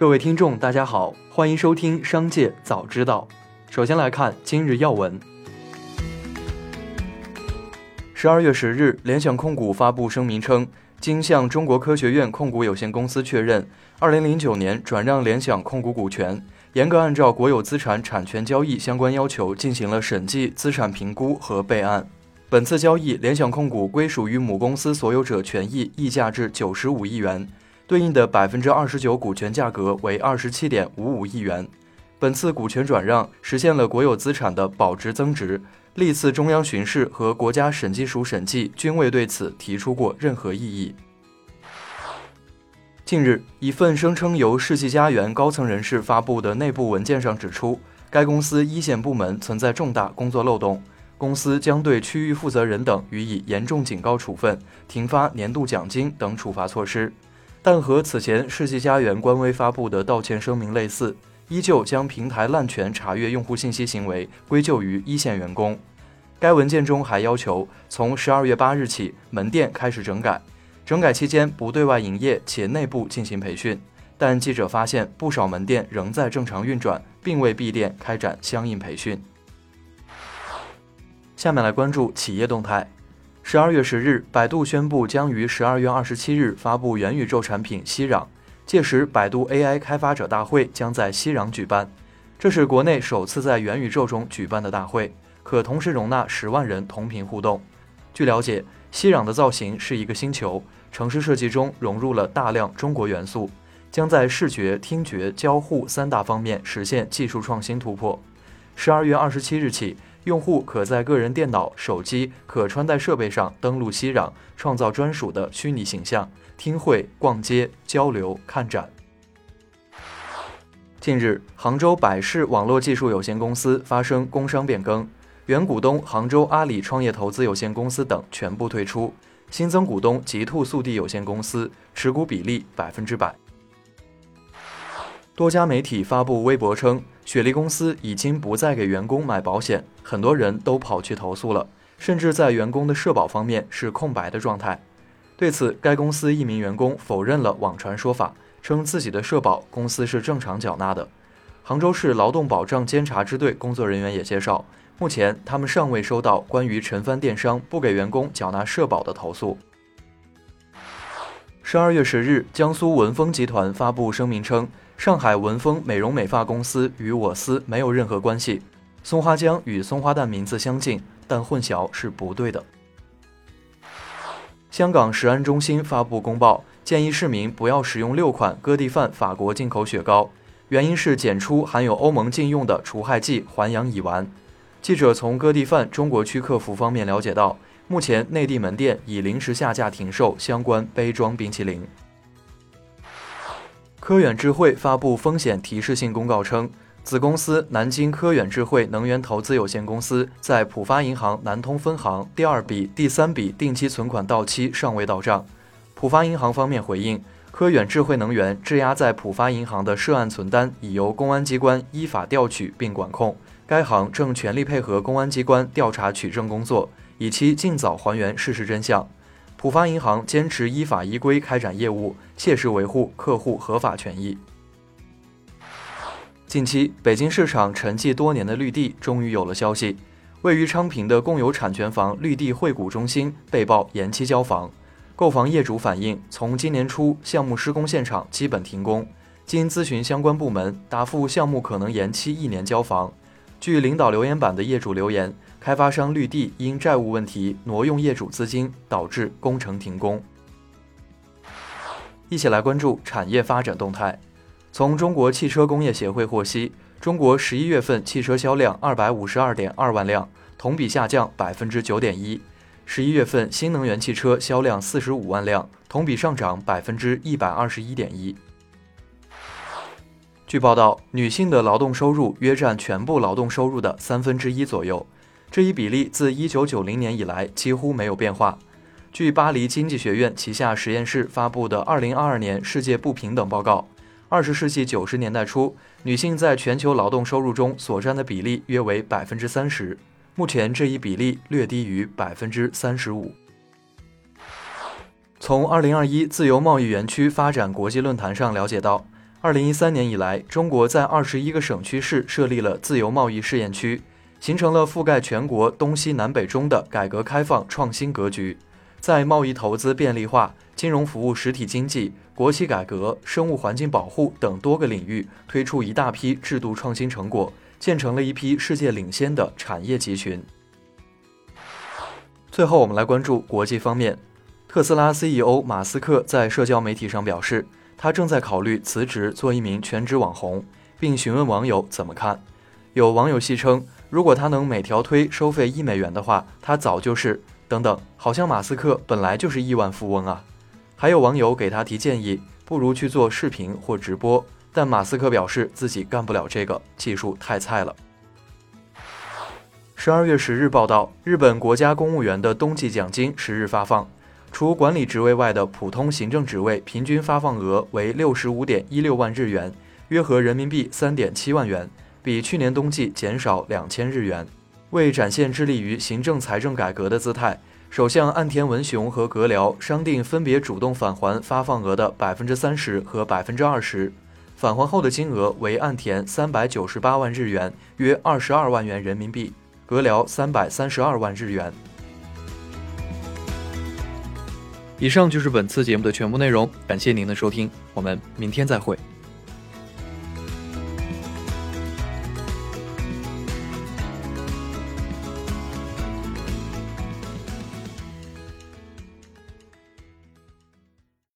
各位听众，大家好，欢迎收听《商界早知道》。首先来看今日要闻。十二月十日，联想控股发布声明称，经向中国科学院控股有限公司确认，二零零九年转让联想控股股权，严格按照国有资产产权交易相关要求进行了审计、资产评估和备案。本次交易，联想控股归属于母公司所有者权益溢价至九十五亿元。对应的百分之二十九股权价格为二十七点五五亿元。本次股权转让实现了国有资产的保值增值，历次中央巡视和国家审计署审计均未对此提出过任何异议。近日，一份声称由世纪佳缘高层人士发布的内部文件上指出，该公司一线部门存在重大工作漏洞，公司将对区域负责人等予以严重警告处分、停发年度奖金等处罚措施。但和此前世纪佳缘官微发布的道歉声明类似，依旧将平台滥权查阅用户信息行为归咎于一线员工。该文件中还要求从十二月八日起门店开始整改，整改期间不对外营业且内部进行培训。但记者发现，不少门店仍在正常运转，并未闭店开展相应培训。下面来关注企业动态。十二月十日，百度宣布将于十二月二十七日发布元宇宙产品熙壤，届时百度 AI 开发者大会将在熙壤举办。这是国内首次在元宇宙中举办的大会，可同时容纳十万人同屏互动。据了解，熙壤的造型是一个星球，城市设计中融入了大量中国元素，将在视觉、听觉、交互三大方面实现技术创新突破。十二月二十七日起。用户可在个人电脑、手机、可穿戴设备上登录熙壤，创造专属的虚拟形象，听会、逛街、交流、看展。近日，杭州百世网络技术有限公司发生工商变更，原股东杭州阿里创业投资有限公司等全部退出，新增股东极兔速递有限公司，持股比例百分之百。多家媒体发布微博称，雪梨公司已经不再给员工买保险，很多人都跑去投诉了，甚至在员工的社保方面是空白的状态。对此，该公司一名员工否认了网传说法，称自己的社保公司是正常缴纳的。杭州市劳动保障监察支队工作人员也介绍，目前他们尚未收到关于陈帆电商不给员工缴纳社保的投诉。十二月十日，江苏文峰集团发布声明称。上海文峰美容美发公司与我司没有任何关系。松花江与松花蛋名字相近，但混淆是不对的。香港食安中心发布公报，建议市民不要使用六款哥弟范法国进口雪糕，原因是检出含有欧盟禁用的除害剂环氧乙烷。记者从哥弟范中国区客服方面了解到，目前内地门店已临时下架停售相关杯装冰淇淋。科远智慧发布风险提示性公告称，子公司南京科远智慧能源投资有限公司在浦发银行南通分行第二笔、第三笔定期存款到期尚未到账。浦发银行方面回应，科远智慧能源质押在浦发银行的涉案存单已由公安机关依法调取并管控，该行正全力配合公安机关调查取证工作，以期尽早还原事实真相。浦发银行坚持依法依规开展业务，切实维护客户合法权益。近期，北京市场沉寂多年的绿地终于有了消息，位于昌平的共有产权房绿地惠谷中心被曝延期交房。购房业主反映，从今年初项目施工现场基本停工，经咨询相关部门，答复项目可能延期一年交房。据领导留言板的业主留言。开发商绿地因债务问题挪用业主资金，导致工程停工。一起来关注产业发展动态。从中国汽车工业协会获悉，中国十一月份汽车销量二百五十二点二万辆，同比下降百分之九点一。十一月份新能源汽车销量四十五万辆，同比上涨百分之一百二十一点一。据报道，女性的劳动收入约占全部劳动收入的三分之一左右。这一比例自1990年以来几乎没有变化。据巴黎经济学院旗下实验室发布的《2022年世界不平等报告》，20世纪90年代初，女性在全球劳动收入中所占的比例约为百分之三十，目前这一比例略低于百分之三十五。从2021自由贸易园区发展国际论坛上了解到二零一三年以来，中国在二十一个省区市设立了自由贸易试验区，形成了覆盖全国东西南北中的改革开放创新格局。在贸易投资便利化、金融服务实体经济、国企改革、生物环境保护等多个领域推出一大批制度创新成果，建成了一批世界领先的产业集群。最后，我们来关注国际方面，特斯拉 CEO 马斯克在社交媒体上表示。他正在考虑辞职做一名全职网红，并询问网友怎么看。有网友戏称，如果他能每条推收费一美元的话，他早就是等等。好像马斯克本来就是亿万富翁啊。还有网友给他提建议，不如去做视频或直播。但马斯克表示自己干不了这个，技术太菜了。十二月十日报道，日本国家公务员的冬季奖金十日发放。除管理职位外的普通行政职位平均发放额为六十五点一六万日元，约合人民币三点七万元，比去年冬季减少两千日元。为展现致力于行政财政改革的姿态，首相岸田文雄和阁僚商定分别主动返还发放额的百分之三十和百分之二十，返还后的金额为岸田三百九十八万日元，约二十二万元人民币；阁僚三百三十二万日元。以上就是本次节目的全部内容，感谢您的收听，我们明天再会。